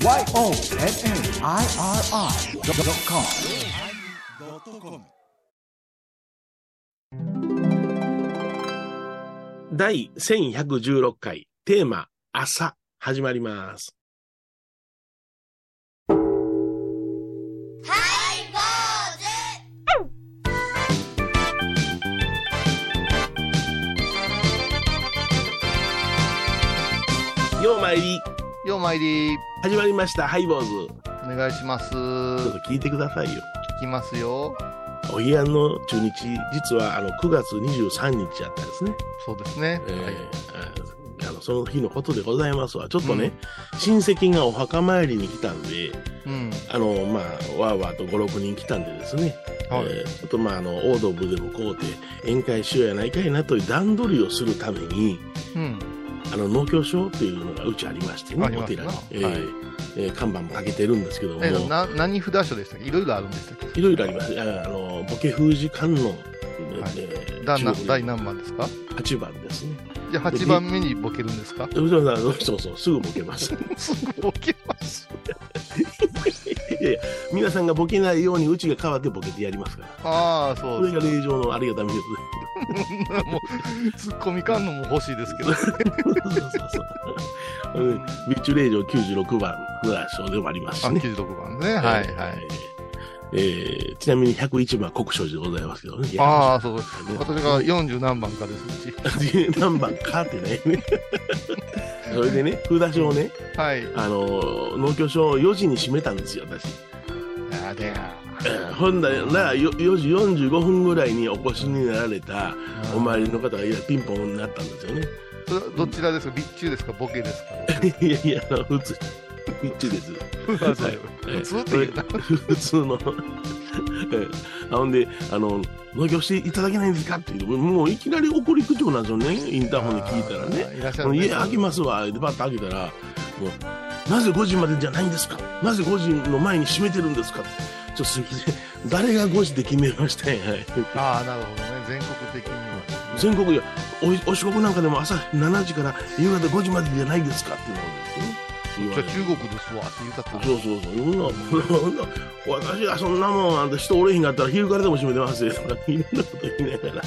YONNIRI.com 第1116回テーマ朝始まります。ようまいり。ようまいり始まりました。ハイボーズ。お願いします。ちょっと聞いてくださいよ。聞きますよ。お彼岸の中日、実はあの9月23日やったんですね。そうですね、えーはい。あのその日のことでございますわ。ちょっとね、親戚がお墓参りに来たんで、うん。あの、まあ、わーわーと5、6人来たんでですね、はい。えーちょっとまあ、あの、オードブでもこうて、宴会しようやないかいなという段取りをするために、うんあの、農協所っていうのがうちありましてね、お寺に、えーはい。えー看板もかけてるんですけども、えな何札所でしたっけいろいろあるんでしたっけ？いろいろあります。ああの、ボケ封じ観音、えーだな中国第何番ですか？8番ですね。じゃあ8番目にボケるんですか？そうそう、すぐボケます。すぐボケますいやいや皆さんがボケないようにうちが代わってボケてやりますから。ああそそうれですが令状のありがたみです。もうツッコミ観音も欲しいですけどそうそうそう。うんビッチュ令状96番フラッシュでもありますしあね。96番ねはいはいえーちなみに101番国書寺でございますけどね。ああそうね私が40何番かです。うち何番かってね。それでね、札所をね、はい。あのー農協所を4時に閉めたんですよ、私。やでやえーほんだらよ4時45分ぐらいにお越しになられたお参りの方がいやピンポンになったんですよね。どちらですか？備中ですか？ボケですか？いやいや、普通、ピッチです。普通って普通の。あほん。で、あの、農業していただけないん。ですかって言うもういきなり怒り口調なん。ですよね、インターホンで聞いたらね。らね家開けますわ、でバッと開けたら、もう、なぜ5時までじゃないん。ですかなぜ5時の前に閉めてるん。ですかちょっとすみません。誰が5時で決めましたん。や。はいああなるほどね全国的には全国やおお四国なん。かでも朝7時から夕方5時までじゃないですかってなるん。言われてじゃあ中国ですわって言うたってそうそうそう。そんな、そんな、私がそんなもん、あんた人おれへんかったら昼からでも閉めてますよ。とか、いろんなこと言いながら。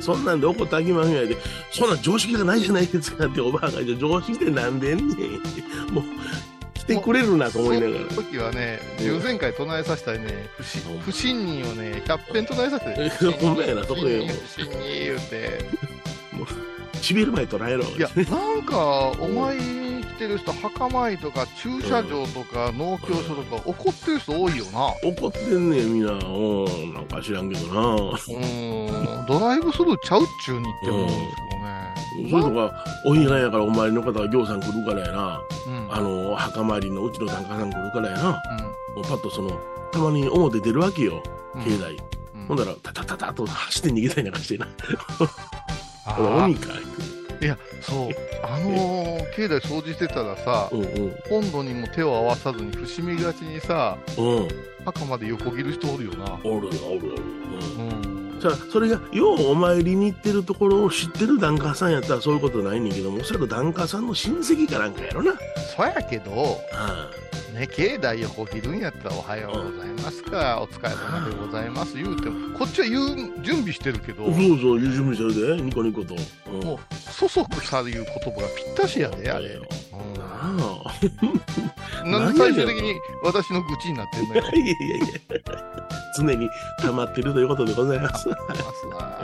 そんなんで怒ってあきまんやで、そんな常識がないじゃないですかっておばあが、じゃあ常識ってなんでんね。ん。もう、来てくれるなと思いながら。その時はね。従前回唱えさせたりね。不信不信任をね。100遍唱えさせてえほんまやなそこで不信任言うてしびる前捉えろ。いやなんかお参りに来てる人墓参りとか駐車場とか農協所とか怒ってる人多いよな怒ってんねん、みんな。うん、なんか知らんけどな。うーんドライブスルーちゃうっちゅうにって思うんですけどねそれとか、お彼岸やからお参りの方が行さん来るからやな。うんあの、墓参りのうちの檀家さん来るからやな。うんもうパッとその、たまに表出るわけよ、うん境内。うんほんだら、タタタタと走って逃げたりなんかしてな。あこれー鬼か。いやそうあのー境内掃除してたらさうんうん。本土にも手を合わさずに伏みがちにさうん。墓まで横切る人おるよなおるおるおる。うん。うんそれが、ようお参りに行ってるところを知ってる檀家さんやったらそういうことないねんけども、おそらく檀家さんの親戚かなんかやろな。そやけどあね境内横切るんやったらおはようございますかお疲れ様でございます言うてもこっちは言う準備してるけどあ。そうそう、準備してるで、ニコニコと。うんもうそそくさいう言葉がぴったしやであれ、よ。う ん。なんで最終的に私の愚痴になってんのよ いやいやいや。常に溜まってるということでございます。ますわ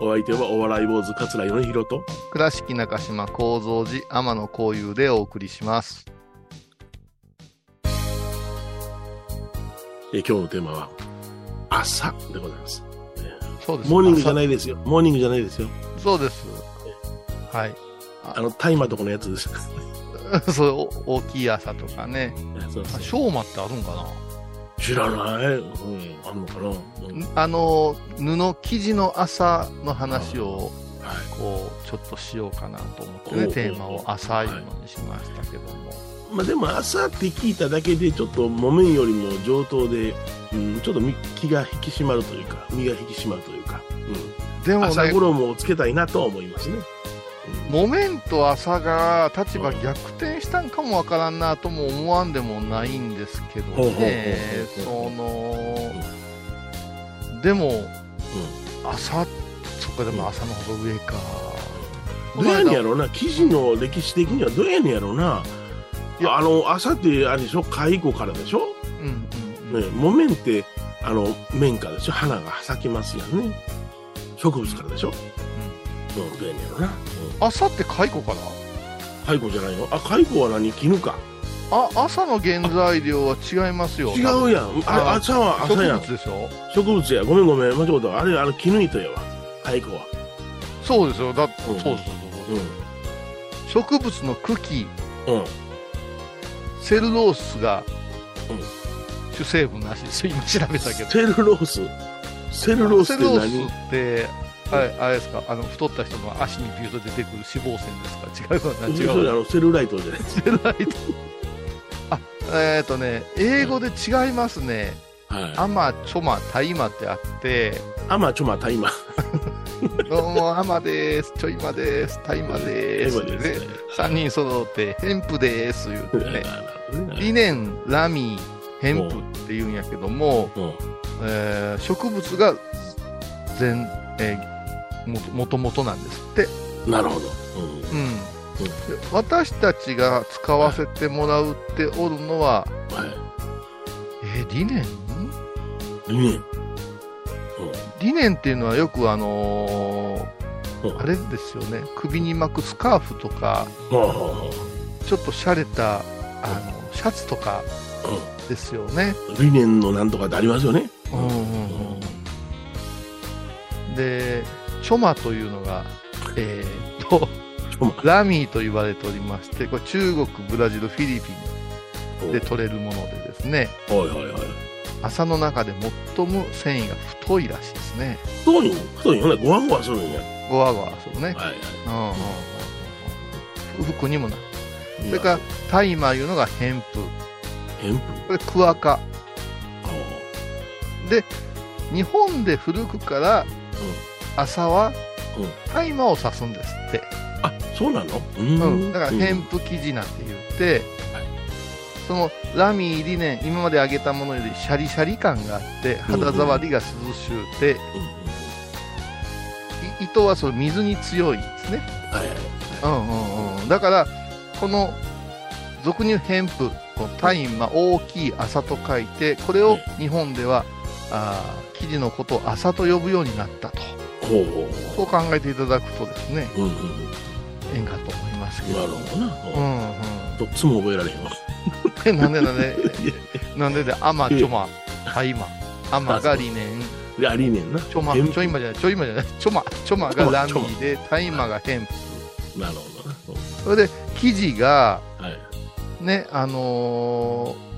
お相手はお笑い坊主桂米宏と。倉敷中島幸三寺天野幸雄でお送りしますえー今日のテーマは、朝でございます。そうです。モーニングじゃいないですよ。モーニングじゃないですよ。そうです。はい。あの、大麻とかのやつです。そうお大きい朝とかね。そうそう。しょうまってあるんかな？知らない、うん、あんのかな、うん。あの布生地の朝の話をはい。こうちょっとしようかなと思ってねテーマを朝いうのにしましたけども、まあでも朝って聞いただけでちょっと木綿よりも上等で、うん、ちょっとみ気が引き締まるというか、身が引き締まるというか、うん、でもね朝衣をつけたいなとは思いますね。うん木綿と朝が立場逆転したんかもわからんなとも思わんでもないんですけどね、その、でも、朝、そっか、でも朝の方が上か。どうやねんやろうな、記事の歴史的にはどうやねんやろうな。いや、あの、朝ってあれでしょ、蚕からでしょ？うんうんうんね、木綿って、あの、綿からでしょ？花が咲きますやんね。植物からでしょ？うん、どうんやろうな。うん朝って蚕から？蚕じゃないのあ、蚕は何？絹か。あ朝の原材料は違いますよ。違うやん。あ朝は朝やん植物。でしょ？植物や。ごめんごめん。間違った。あれ、あの、絹糸やわ。蚕は。そうですよ。だって、うんそうそうそうそう。植物の茎、うん。うん。セルロースがうん。主成分らし。いです。今調べたけど。セルロース？セルロースって何？って、あれあれですか？あの太った人の足にビューッと出てくる脂肪線ですか？違うわな違そうれあわのセルライトじゃない。ですセルライト。あえっ、とね英語で違いますね、はい。アマチョマタイマってあって。アマチョマタイマ。どうもアマです。ちょいまです。タイマです。ね。3人揃ってヘンプです。言うてね。ね。リネンラミーヘンプって言うんやけども、うん。えー植物が全、えーももともとなんですってなるほど。うん、で私たちが使わせてもらうっておるのは、うん。はい。えーリネン理念。リネンっていうのはよくあのうん。ーあれですよね首に巻くスカーフとかちょっと洒落たあのシャツとかですよね、う理念のなんとかってありますよね。うんうんうんでチョマというのがえーっとラミーと言われておりましてこれ中国ブラジルフィリピンで取れるものでですねはいはいはい。朝の中で最も繊維が太いらしいですね。太いん太いよね。ごわごわするんや。ごわごわするね。はいはい。うんうんうんうん。服にもなる。それかから、タイマーいうのが偏布。ヘンプ。これ、クワカ。あ日本で古くから、朝はうんタイマーを指すんですって。あ、そうなの？ううん。だから、うん偏布生地なんて言って、はいそのラミー、リネン、今まで揚げたものよりシャリシャリ感があって、肌触りが涼しゅうて、糸はその水に強いんですね。はいはい。うんうんうん、だからこの俗にヘンプこのタイマー大きい朝と書いてこれを日本ではあー生地のことを朝と呼ぶようになったとそう考えていただくとですねほう。うんうんええんかと思いますけうん。どなるほどな。うんうんどっちも覚えられへんわ。えなんでなんでなんでで アマチョマタイマアマがリネンいや、理念な。チョマヘンプちょいまじゃないちょいまじゃないチョマチョマがラミーでタイマがヘンプなるほどな。それで生地がうんはい。ね、あのー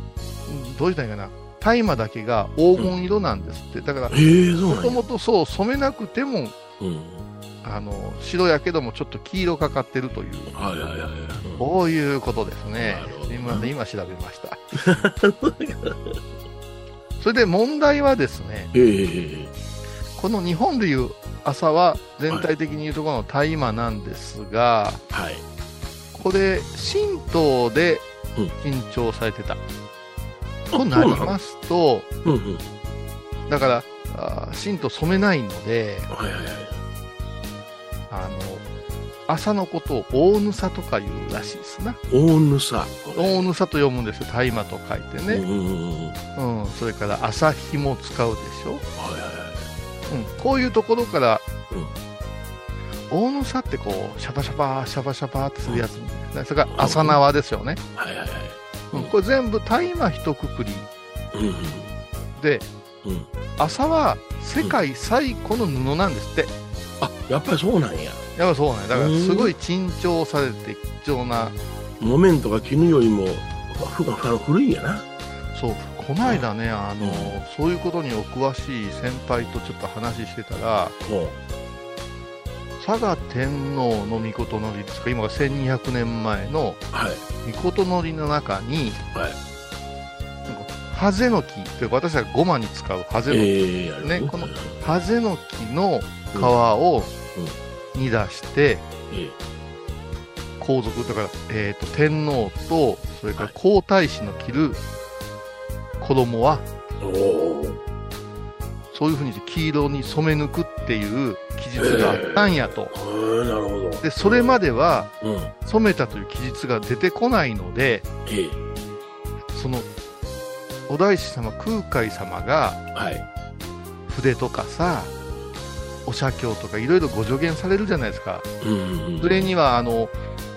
どう言ったらいいかな、大麻だけが黄金色なんですって、だから。もともとそう、染めなくても、うん。あの白やけども、ちょっと黄色かかってるという、はいはいはいはい。こういうことですねすみません、今調べました。それで問題はですね、えええこの日本でいう朝は全体的に言うところの大麻なんですが、えはい。これ、神道でうん緊張されてた。あとなりますと、うんうん。だから、あー神道染めないので、はいはいはい。あの、朝のことを大ぬさとか言うらしいですな。大ぬさ。大ぬさと読むんですよ。大麻と書いてね。うんうんうんうん。うん。それから朝日も使うでしょ。はいはいはい。うん。こういうところから、大ぬさってこう、シャバシャバ、シャバシャバってするやつ、ね。それから朝縄ですよね。はいはいはい。うん。これ全部大麻一括りうんうんで、うん。朝は世界最古の布なんですって。あ、やっぱりそうなんや。やっぱそうね。だからすごい珍重されて貴重な木綿とか絹よりも、古いんやな。そう、この間ね、あの、うんそういうことにお詳しい先輩とちょっと話してたら、ほ佐賀天皇の御事のりですか、今が1200年前のう。はい。御事のりの中に、はい。ハゼの木というか私はごまに使うハゼの木、ええやるねこのハゼの木の皮を煮出して、え皇族、だから、えっ、と、天皇と、それから皇太子の着る衣は、おお。そういうふうに黄色に染め抜くっていう記述があったんやと。へえ、なるほど。で、それまではうん。染めたという記述が出てこないので、ええ。その、お大師様、空海様がはい。筆とかさ、お写経とかいろいろご助言されるじゃないですか。うんうんうん。それには、あの、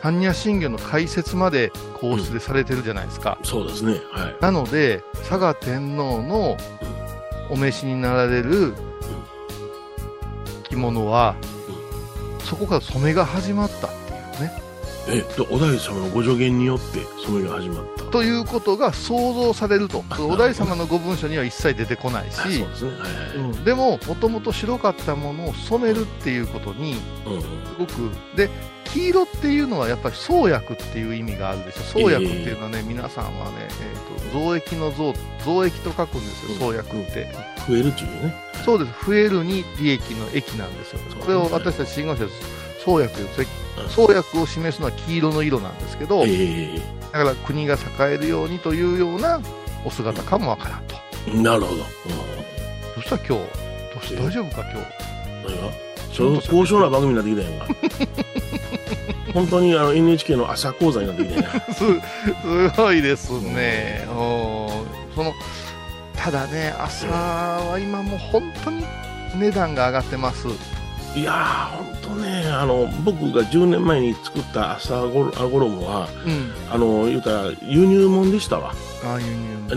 般若心経の解説まで皇室でされてるじゃないですか。そうですね。はい。なので、佐賀天皇のお召しになられる着物は、そこから染めが始まったっていうね。え、で、お大師様のご助言によって染めが始まった。ということが想像されると。あお大師様のご文書には一切出てこないあそうし、ですね。はいはい。うん、でも、もともと白かったものを染めるっていうことに。すごく、で、黄色っていうのはやっぱり創薬っていう意味があるでしょ。創薬っていうのはね、皆さんはね、えっ、と、増益の増、増益と書くんですよ、創薬って。増えるっていうね。そうです。増えるに利益の益なんですよ。これを私たち信号者創薬。創薬を示すのは黄色の色なんですけど、ええだから国が栄えるようにというようなお姿かもわからんと。なるほど。うんどうした今日？どうした大丈夫か今日？何が？ちょっと高尚な番組になってきたやんか。本当にあの NHK の朝講座になってきたやんか。すすごいですね。うんそのただね、朝は今もう本当に値段が上がってます。いやー、本当ね、あの、僕が10年前に作った朝ごろ衣は、うん。あの、言うたら輸入物でしたわ。ああい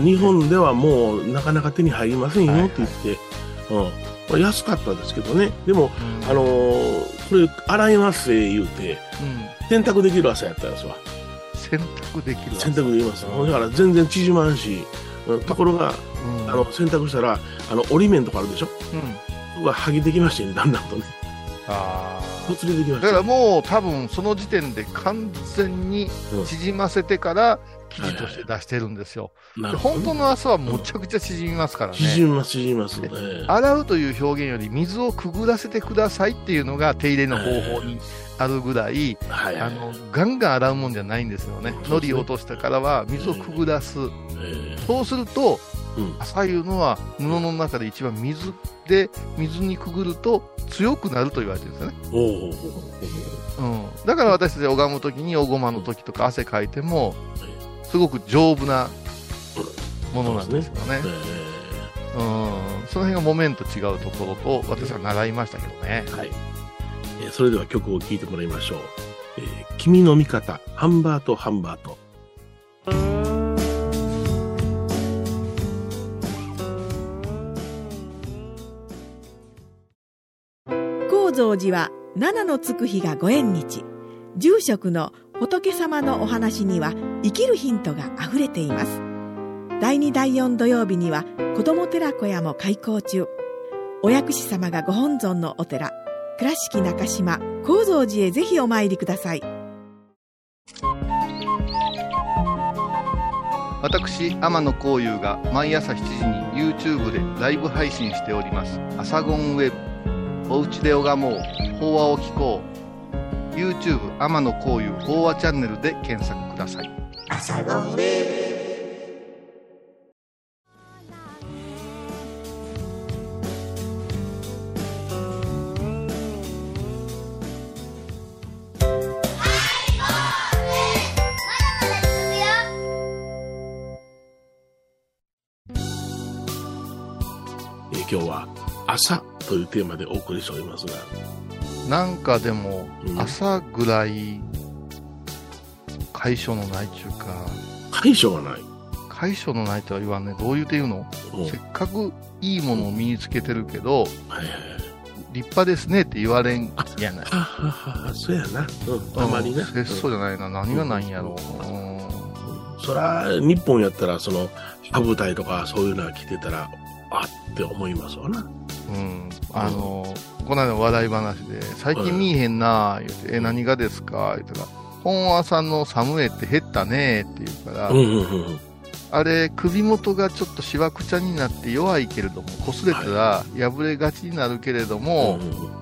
う日本ではもうなかなか手に入りませんよはいって言って、うん。まあ安かったですけどね。でも、うんあのーこれ洗いますって言うて、うん。洗濯できる朝やったんですわ。選択できる。洗濯できます。うんだから全然縮まんし、うんところが、うん。あの、洗濯したら、あの、折り面とかあるでしょ？うん。そこが剥げてきましてね、だんだんとね。あほつれてきまあ。した。だからもう多分その時点で完全にうん縮ませてから生地として出してるんですよ。でなるほど本当の朝はむちゃくちゃ縮みますからね。縮みます、縮みます。ええ洗うという表現より水をくぐらせてくださいっていうのが手入れの方法にあるぐらい、はいはい。あの、ガンガン洗うもんじゃないんですよね。そうですね落としたからは水をくぐらす。えそうすると。朝いうのは布の中で一番水で、水にくぐると強くなると言われてるんですよね。うん。だから私たち拝む時におごまの時とか汗かいても、すごく丈夫なものなんですよね。えうん。その辺が木綿と違うところと私は習いましたけどねえ。はい。えーそれでは曲を聴いてもらいましょう。えー君の味方、ハンバート、ハンバート。高蔵寺は七のつく日がご縁日住職の仏様のお話には生きるヒントがあふれています。第2第4土曜日には子ども寺小屋も開校中。お薬師様がご本尊のお寺倉敷中島・高蔵寺へぜひお参りください。私天野幸雄が毎朝7時に YouTube でライブ配信しております「アサゴンウェブ」「おうちで拝もう。法話を聞こう」YouTube 天野幸雄法話チャンネルで検索ください。えー今日は朝というテーマでお送りしておりますが、なんかでもうん。朝ぐらい解消のないちゅうか解消がない。解消のないとは言わんね。どう言うて言うの？うん。せっかくいいものを身につけてるけどはいはいはい。立派ですねって言われんやない。はははは、そうやな。うん、たまにね。うん節操じゃないな。何がないんやろう、うん。うんそら、日本やったら、その、羽舞台とかそういうのが着てたら、あって思いますわな。うん、あの、この間の話題話で、最近見えへんな言うて、え、何がですか？言ったら、本和さんのサムエって減ったねって言うから、うんうんうんうん。あれ、首元がちょっとしわくちゃになって弱いけれども、擦れたら破れがちになるけれども、うんうん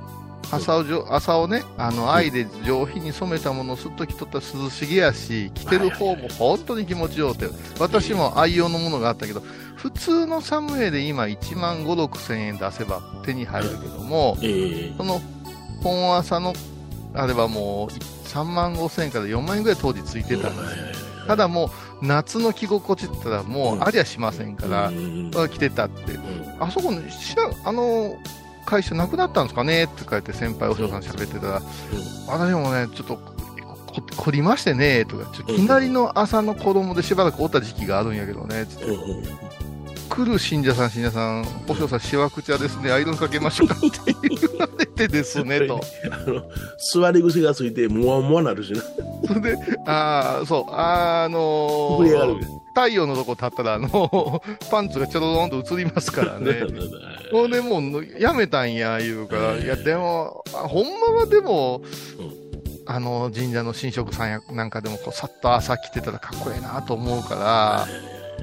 朝をじょ朝をね、あの、愛で上品に染めたものをすっと着とったら涼しげやし、着てる方も本当に気持ちようて、私も愛用のものがあったけど、普通のサムエで今1万5、6千円出せば手に入るけども、ええ。その本朝のあればもう3万5千円から4万円ぐらい当時ついてたんです。よ。ただもう夏の着心地って言ったらもうありゃしませんから、うん着てたって。あそこのあの会社なくなったんですかね？って書いて先輩お嬢さん喋ってたら、私もね、ちょっと凝りましてね、とか、ちょっといきなりの朝の子供でしばらくおった時期があるんやけどね、つって。来る信者さん、信者さん、お嬢さん、しわくちゃですね、アイロンかけましょうかって言われてですね、と。あの座り癖がついてもわもわなるしな。それで、ああ、そう、あのー、太陽のとこ立ったら、あの、パンツがちょろろんと映りますからね。ほんでもう、やめたんや、言うから、いや、でも、あほんまはでも、あの、神社の神職さんやなんかでも、こう、さっと朝来てたらかっこええなと思うから、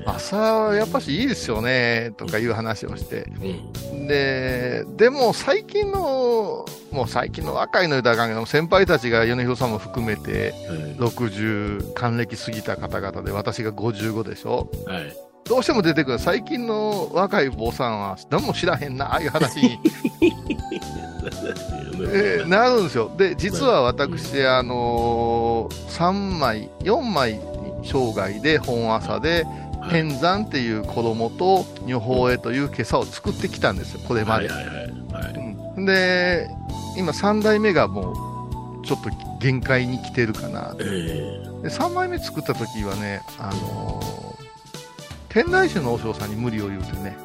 朝はやっぱしいいですよね、とかいう話をして。うんで、でも最近の、もう最近の若いの言うたらあかんけど、先輩たちが米広さんも含めて、60、還暦過ぎた方々で、私が55でしょはいどうしても出てくる。最近の若い坊さんは何も知らへんな、ああいう話に、えーなるんですよ。で、実は私、あのー3枚、4枚生涯で本朝で、天山っていう衣と女宝絵という今朝を作ってきたんですよ、これまで。はいはいはいはい。うん。で、今3代目がもう、ちょっと限界に来てるかな。えで、3枚目作った時はね、あのー天台宗の和尚さんに無理を言うてね、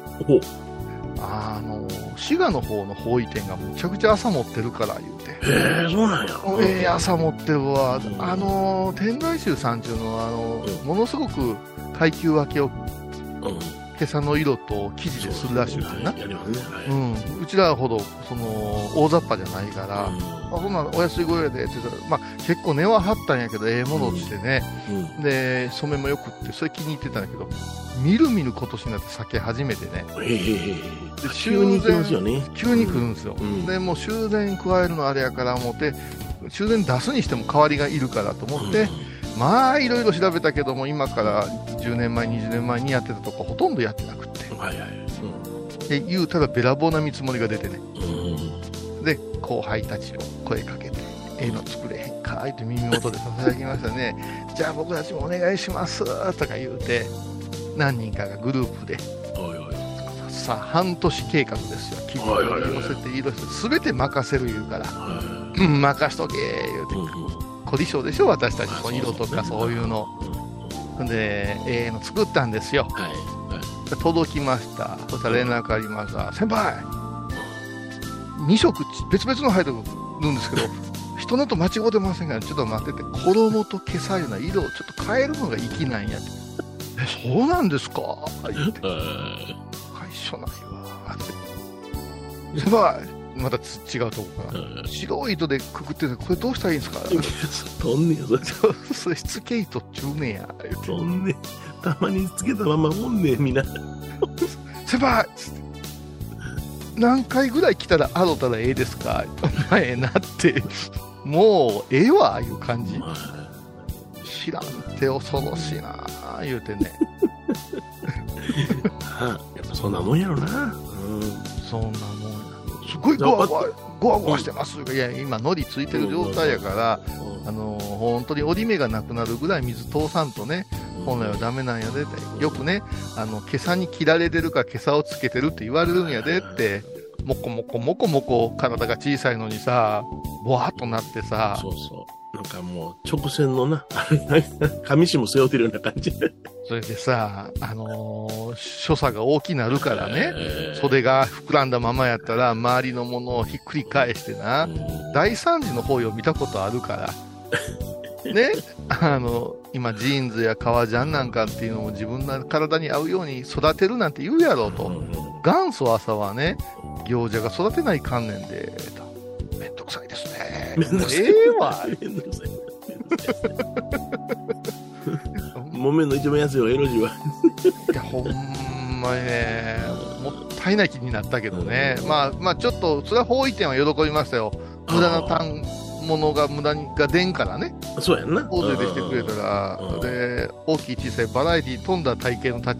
あのー滋賀の方の方位店がむちゃくちゃ朝持ってるから言うて。へえそうなんや。ええ朝持ってるわ、うん。あのー天台宗さんっていうのはあのーうん。ものすごく階級分けをうん。今朝の色と生地でするらしいんだよな、やりますね。はい。うん、うちらほどその大雑把じゃないから、あそんなお安いご用でって言ったら、まあ、結構値は張ったんやけど、ええものをしてね、うん。で染めもよくって、それ気に入ってたんだけど、みるみる今年になって酒始めてね、へえへえへえ。で急に行きますよね。急に来るんですよ、うん。でもう修繕加えるのあれやから思って、修繕出すにしても代わりがいるからと思って、まあいろいろ調べたけども、今から10年前、20年前にやってたとこ、ほとんどやってなくって、うんはいはい。で言うたらべらぼうな見積もりが出てね、うん。うんで後輩たちを声かけて、ええの作れへんかいって耳元でささやきましたね、じゃあ僕たちもお願いしますとか言うて、何人かがグループで、さあ半年計画ですよ、記事はいはいはい。を寄せて、色々すべて任せる言うから、はうん、任しとけ言うて。い、うん凝り性でしょ、私たち、色とかそういうの。で、ええの作ったんですよ。はいはい届きました。そしたら連絡ありました。先輩、2色別々の入ってるんですけど、人のと間違うてませんか？ら、ちょっと待ってて、衣と毛さゆな色をちょっと変えるのが粋なんやって。え、そうなんですか？言って、は会所ないわ。って先輩、またつ違うとこから。い白い糸でくくってて、これどうしたらいいんですか？とんねんそれ それしつけ糸っちゅうねや。とんねん。たまにつけたままおんねんみんな。先輩何回ぐらい来たらあろたらええですか？お前なって。もうええわいう感じ。知らんて恐ろしいな言うてね。やっぱそんなもんやろな。そんなもんやすごいゴワゴワゴワゴワしてます。いや今のりついてる状態やからあの本当に折り目がなくなるぐらい水通さんとね本来はダメなんやでって。よくねあの毛さに切られてるか毛さをつけてるって言われるんやでってもこもこもこもこ体が小さいのにさぼわっとなってさそうそうなんかもう直線のな 紙紙も背負ってるような感じそれでさあのー所作が大きなるからねえー袖が膨らんだままやったら周りのものをひっくり返してなうん大惨事の方を見たことあるから。ね、あの、今、ジーンズや革ジャンなんかっていうのも自分の体に合うように育てるなんて言うやろうと。元祖朝はね、行者が育てない観念で、めんどくさいええわ。めんどくさい木綿の一番安いわエロジはいや、ほんまにね、もったいない気になったけどね。まあ、まあ、ちょっと、それは方位店は喜びましたよ。無駄な単物が無駄にが出んからね、そうやんな。大勢でしてくれたらうん、で、大きい小さいバラエティ飛んだ体型のた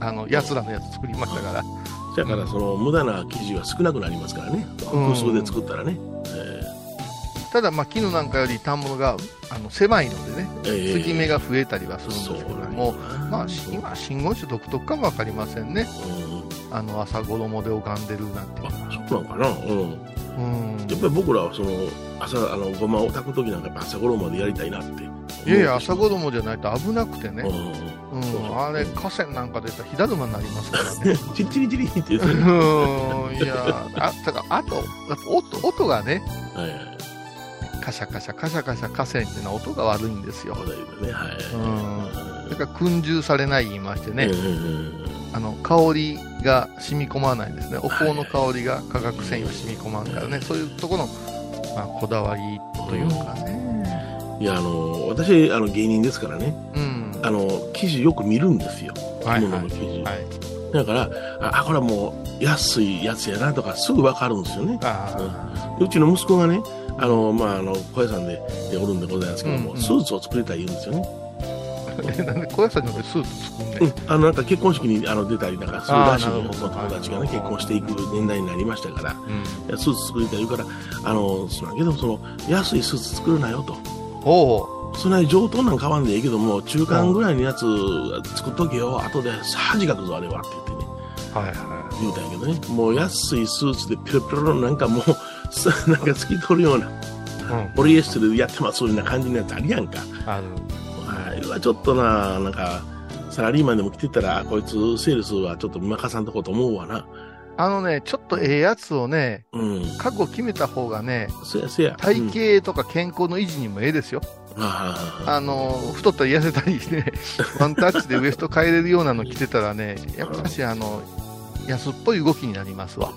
あの、奴らのやつ作りましたから。だからその無駄な生地は少なくなりますからね。うん複数で作ったらね。えただ、まあ、絹なんかより反物があの狭いのでね、継ぎ目が増えたりはするんですけども、まあ、し今、真言宗独特かもわかりませんね。うんあの、朝衣で拝んでるなんていうあ。そうなのかな？うん。うん。やっぱり僕らはその朝あのごまを炊く時なんか朝衣でやりたいなって。いやいや、朝衣じゃないと危なくてね。あれ、河川なんか出たら火だるまになりますからね。チ リチリチリって言っていや、あ、だから、あと、音、音がね、はいはい。カシャカシャカシャカシャ河川っていうのは音が悪いんですよ。ね。はい。うん。だから訓従されない言いましてね、うんあの、香りが染み込まないんですね。お香の香りが化学繊維は染み込まんからね、そういうところの、まあ、こだわりというかね。いや、あの、私、あの、芸人ですからね、うん。あの、記事よく見るんですよ。はい着物の記事。はい。だから、あ、これはもう、安いやつやなとか、すぐわかるんですよね。あうちの息子がね、あの、まあ、あの、小屋さんででおるんでございますけども、うんうん。スーツを作りたい言うんですよね。なんで小屋さんによってスーツ作ん。うん。あの、なんか結婚式にあの出たりなんかするらしいの友達がね、はい結婚していく年代になりましたから、うん。スーツ作りたい言うから、あの、そうなんやけど、その、安いスーツ作るなよと。おう。そんなに上等なん買わんでいいけども、中間ぐらいのやつ作っとけよ、後で恥かくぞ、あれは。って言ってね、はいは言うたんやけどね、もう安いスーツでピロピロのなんかもう、すなんか透き通るような、い。うん。ポリエステルでやってます、そういうような感じのやつあるやんか。ある。あれはちょっとな、なんか、サラリーマンでも来てたら、こいつセールスはちょっと任さんとこうと思うわな。あのね、ちょっとええやつをね、うん。覚悟決めた方がね、そやそや。体うん型とか健康の維持にもええですよ。あああの、太ったり痩せたりね、ワンタッチでウエスト変えれるようなの着てたらね、やっぱしあの、安っぽい動きになりますわ。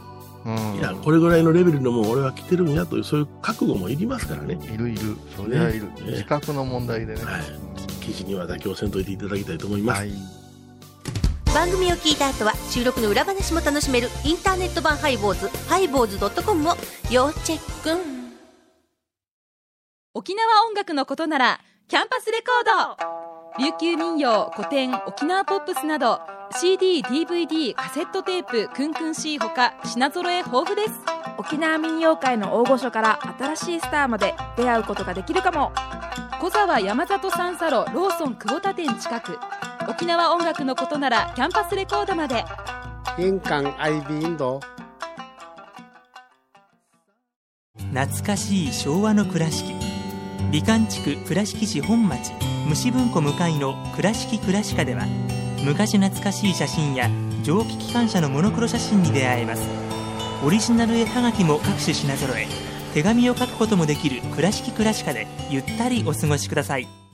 うん。いや、これぐらいのレベルのもん俺は来てるんやという、そういう覚悟もいりますからね。いるいる。それはいる。ね自覚の問題でね。はい記事には妥協せんといていただきたいと思います。はい。番組を聞いた後は収録の裏話も楽しめるインターネット版ハイボーズハイボーズドットコムを要チェック沖縄音楽のことならキャンパスレコード琉球民謡古典沖縄ポップスなど CD/DVD カセットテープクンクン C ほか品揃え豊富です。沖縄民謡界の大御所から新しいスターまで出会うことができるかも。小沢山里三佐路ローソン久保田店近く。沖縄音楽のことならキャンパスレコードまで。印鑑 IB 印度懐かしい昭和の倉敷。美観地区倉敷市本町虫文庫向かいの「倉敷倉歯科」では昔懐かしい写真や蒸気機関車のモノクロ写真に出会えます。オリジナル絵はがきも各種品揃え手紙を書くこともできる「倉敷倉敷」でゆったりお過ごしください。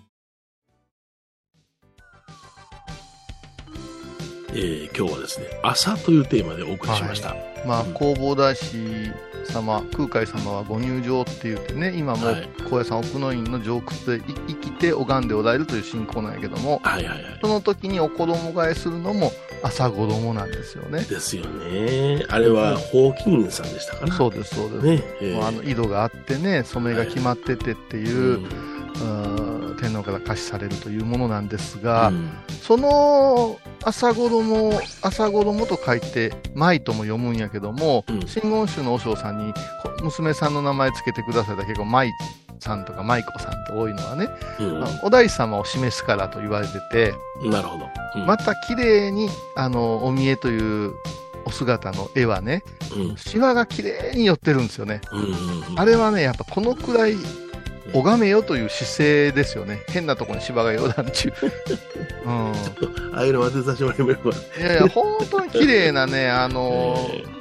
えー今日はですね、朝というテーマでお送りしました。まあ、弘法大師様、空海様はご入場って言ってね、今もはい高野山奥の院の上窟で生きて拝んでおられるという信仰なんやけども、はいはいはい。その時にお衣替えするのも朝衣なんですよね。ですよね。あれは、ホーキンさんでしたかな。そうです、そうです。ね。えーもうあの井戸があってね、染めが決まっててっていう、うんうん天皇から可視されるというものなんですが、うん。その朝衣、朝衣と書いて、舞とも読むんやけども、うん。真言宗の和尚さんにこ娘さんの名前つけてくださったら結構舞さんとか舞子さんって多いのはね、うん。お大師様を示すからと言われてて、なるほど。うん。また綺麗に、あの、お見えというお姿の絵はね、うん。シワが綺麗に寄ってるんですよね。うんうんうん。あれはね、やっぱこのくらい拝めよという姿勢ですよね。変なところに芝がよだんちゅう。うん。ああいうの当てさせてもらえれば。いやいや、本当に綺麗なね、あのーえ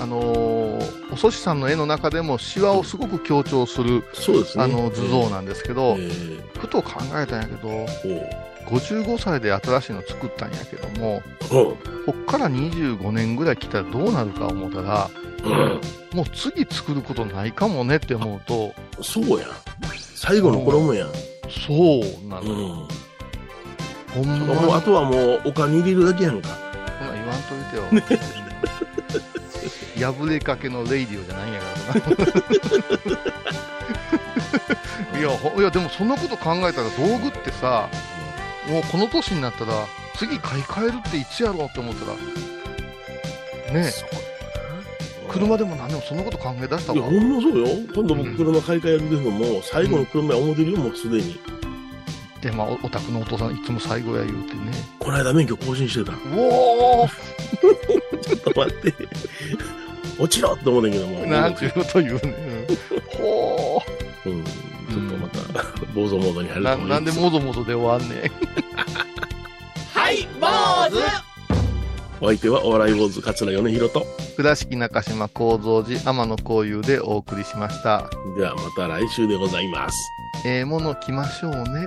あのーお祖師さんの絵の中でもシワをすごく強調する、そうですね。あの図像なんですけど、えーふと考えたんやけど、ほ55歳で新しいの作ったんやけども、こっから25年ぐらい来たらどうなるか思ったら、ううんもう次作ることないかもねって思うと、そうやん。最後の衣やん。そうなの。うん。ほんまあとはもうお金入れるだけやんか。そんなん言わんといてよ。破れかけのレイディオじゃないんやからな いやほいやでもそんなこと考えたら道具ってさもうこの年になったら次買い替えるっていつやろうって思ったらねえ車でも何でもそんなこと考え出したいや、わほんまそうよ。今度僕うん車買い替えるけども、最後の車や思ってるよ、もうすでに。でまあおお宅のお父さんいつも最後や言うてねこの間免許更新してた。うおー ちょっと待って。落ちろって思うねんけども。なんちゅうこと言うねんほうん。ちょっとまた、暴走モードに入ると思います。なんでもぞもぞで終わんねんはい、坊主お相手はお笑い坊主桂米宏と。倉敷中島幸三寺天野幸雄でお送りしましたではまた来週でございます。ええもの着ましょうね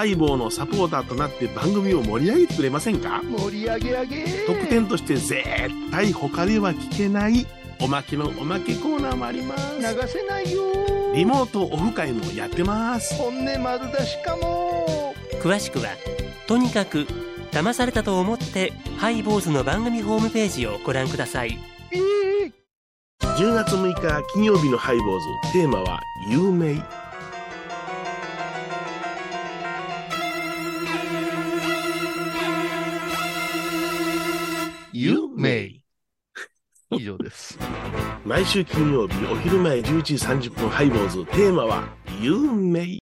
ハイボーのサポーターとなって番組を盛り上げてくれませんか？盛り上げ上げ。特典として絶対他では聞けないおまけのおまけコーナーもあります。流せないよ。リモートオフ会もやってます。本音丸出しかも。詳しくはとにかく騙されたと思ってハイボーズの番組ホームページをご覧ください。ええ10月6日金曜日のハイボーズテーマは有名以上です。毎週金曜日お昼前11時30分ハイボーズ。テーマは有名。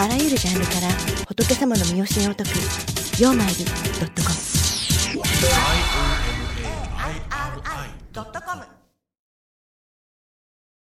あらゆるジャンルから仏様の身教えを解く「曜マイルドッ